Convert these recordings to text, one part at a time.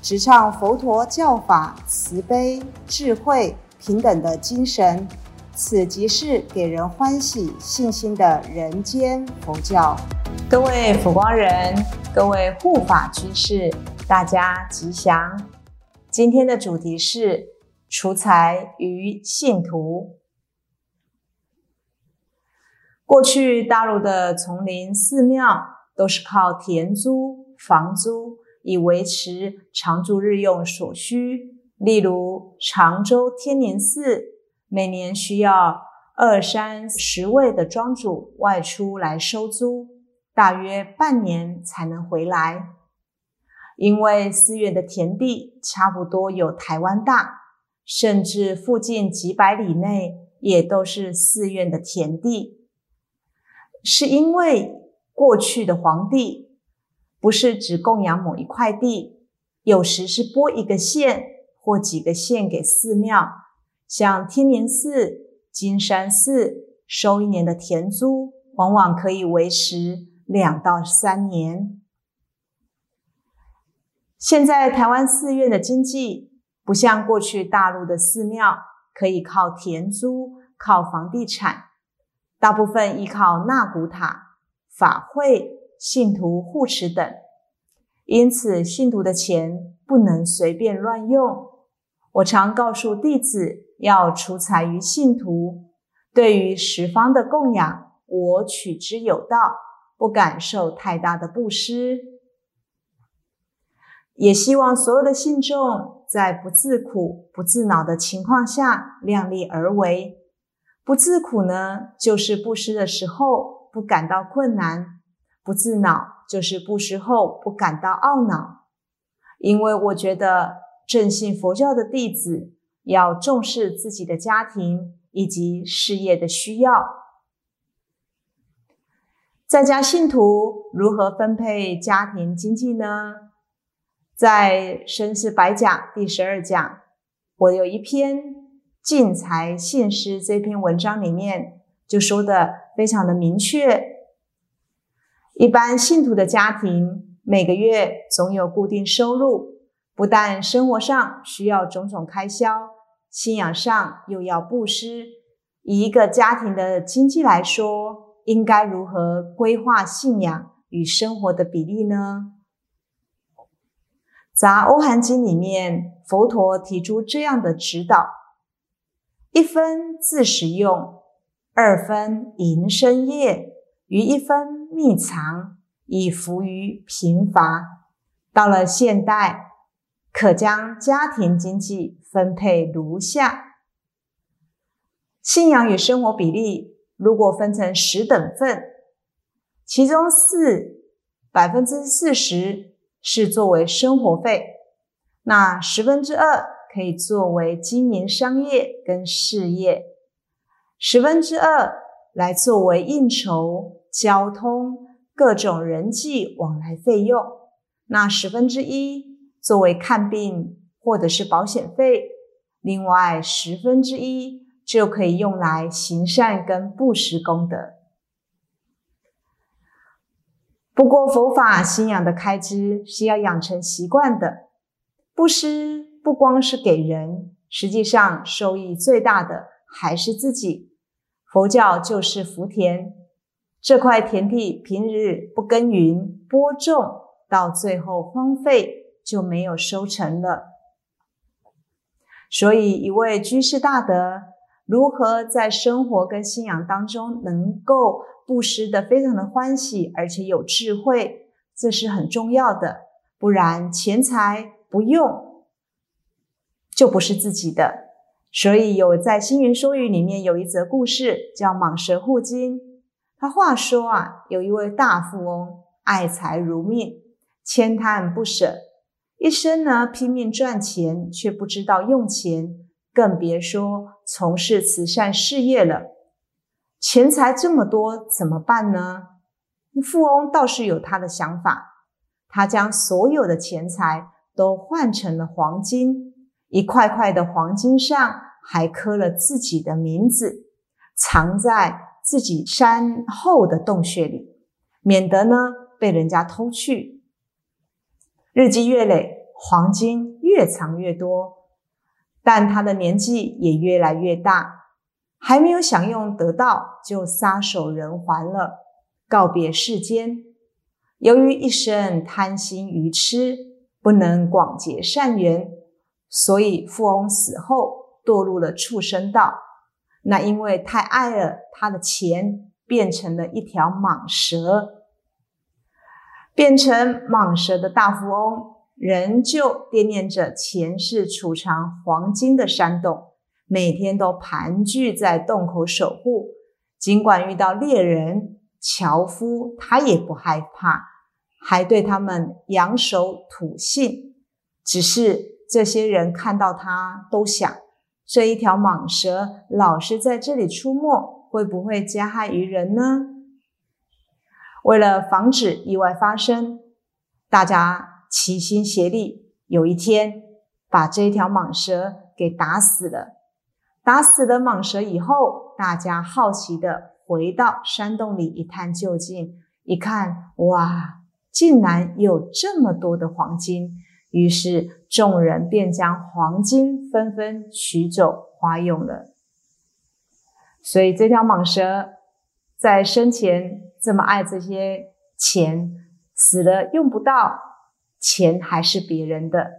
直唱佛陀教法慈悲、智慧、平等的精神。此即是给人欢喜、信心的人间佛教。各位佛光人，各位护法居士，大家吉祥。今天的主题是除财于信徒。过去大陆的丛林寺庙都是靠田租、房租以维持常住日用所需。例如常州天宁寺，每年需要二三十位的庄主外出来收租，大约半年才能回来。因为寺院的田地差不多有台湾大，甚至附近几百里内也都是寺院的田地。是因为过去的皇帝不是只供养某一块地，有时是拨一个县或几个县给寺庙，像天宁寺、金山寺收一年的田租，往往可以维持两到三年。现在台湾寺院的经济不像过去大陆的寺庙，可以靠田租、靠房地产。大部分依靠纳古塔、法会、信徒护持等，因此信徒的钱不能随便乱用。我常告诉弟子要除财于信徒，对于十方的供养，我取之有道，不敢受太大的布施。也希望所有的信众在不自苦、不自恼的情况下，量力而为。不自苦呢，就是布施的时候不感到困难；不自恼，就是布施后不感到懊恼。因为我觉得正信佛教的弟子要重视自己的家庭以及事业的需要。在家信徒如何分配家庭经济呢？在《生死百讲》第十二讲，我有一篇。进财信施这篇文章里面就说的非常的明确，一般信徒的家庭每个月总有固定收入，不但生活上需要种种开销，信仰上又要布施。以一个家庭的经济来说，应该如何规划信仰与生活的比例呢？杂欧含经里面，佛陀提出这样的指导。一分自食用，二分营生业，余一分秘藏，以服于贫乏。到了现代，可将家庭经济分配如下：信仰与生活比例，如果分成十等份，其中四百分之四十是作为生活费，那十分之二。可以作为经营商业跟事业，十分之二来作为应酬、交通各种人际往来费用，那十分之一作为看病或者是保险费，另外十分之一就可以用来行善跟布施功德。不过佛法信仰的开支是要养成习惯的，布施。不光是给人，实际上收益最大的还是自己。佛教就是福田，这块田地平日不耕耘播种，到最后荒废就没有收成了。所以，一位居士大德如何在生活跟信仰当中能够布施的非常的欢喜，而且有智慧，这是很重要的。不然钱财不用。就不是自己的，所以有在《星云说语》里面有一则故事，叫蟒蛇护金。他话说啊，有一位大富翁，爱财如命，千贪不舍。一生呢拼命赚钱，却不知道用钱，更别说从事慈善事业了。钱财这么多，怎么办呢？富翁倒是有他的想法，他将所有的钱财都换成了黄金，一块块的黄金上还刻了自己的名字，藏在自己山后的洞穴里，免得呢被人家偷去。日积月累，黄金越藏越多，但他的年纪也越来越大，还没有享用得到，就撒手人寰了，告别世间。由于一生贪心愚痴，不能广结善缘，所以富翁死后堕入了畜生道。那因为太爱了他的钱，变成了一条蟒蛇。变成蟒蛇的大富翁，仍旧惦念着前世储藏黄金的山洞，每天都盘踞在洞口守护。尽管遇到猎人、樵夫，他也不害怕，还对他们扬手吐信。只是这些人看到他，都想：这一条蟒蛇老是在这里出没，会不会加害于人呢？为了防止意外发生，大家齐心协力。有一天，把这一条蟒蛇给打死了。打死了蟒蛇以后，大家好奇的回到山洞里一探究竟。一看，哇，竟然有这么多的黄金！于是众人便将黄金纷纷取走花用了。所以这条蟒蛇在生前。这么爱这些钱，死了用不到，钱还是别人的。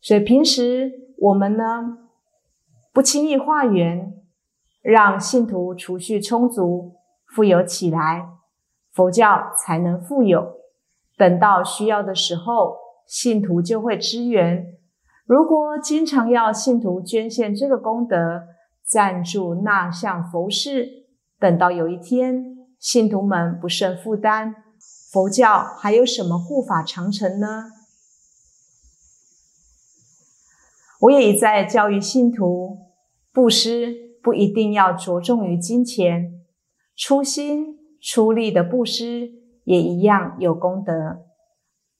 所以平时我们呢，不轻易化缘，让信徒储蓄充足，富有起来，佛教才能富有。等到需要的时候，信徒就会支援。如果经常要信徒捐献这个功德，赞助那项佛事，等到有一天。信徒们不胜负担，佛教还有什么护法长城呢？我也一再教育信徒，布施不一定要着重于金钱，初心出力的布施也一样有功德。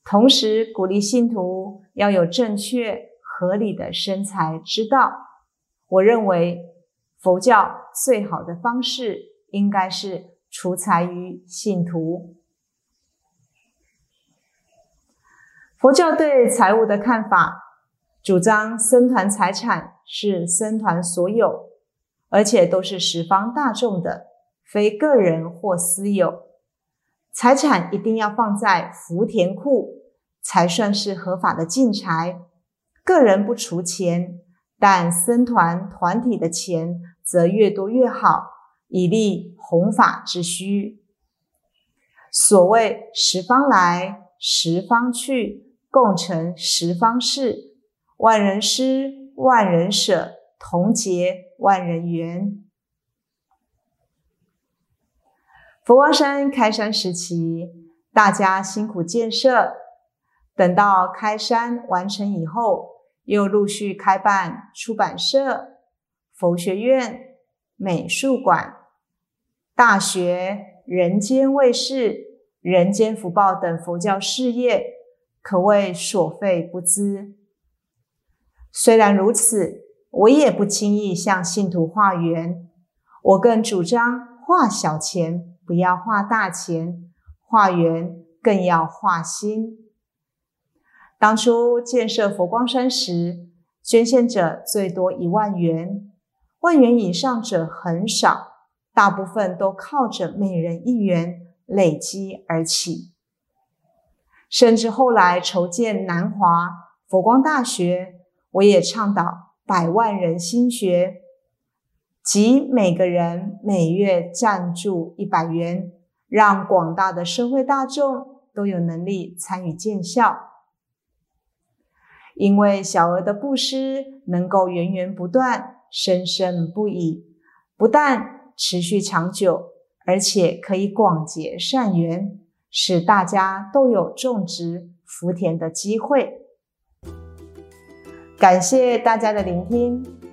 同时鼓励信徒要有正确合理的生财之道。我认为佛教最好的方式应该是。除财于信徒。佛教对财物的看法，主张僧团财产是僧团所有，而且都是十方大众的，非个人或私有。财产一定要放在福田库，才算是合法的进财。个人不除钱，但僧团团体的钱则越多越好。以利弘法之需。所谓十方来，十方去，共成十方事。万人施，万人舍，同结万人缘。佛光山开山时期，大家辛苦建设，等到开山完成以后，又陆续开办出版社、佛学院、美术馆。大学、人间卫视、人间福报等佛教事业，可谓所费不赀。虽然如此，我也不轻易向信徒化缘。我更主张化小钱，不要化大钱；化缘更要化心。当初建设佛光山时，捐献者最多一万元，万元以上者很少。大部分都靠着每人一元累积而起，甚至后来筹建南华佛光大学，我也倡导百万人心学，即每个人每月赞助一百元，让广大的社会大众都有能力参与建校。因为小额的布施能够源源不断、生生不已，不但。持续长久，而且可以广结善缘，使大家都有种植福田的机会。感谢大家的聆听，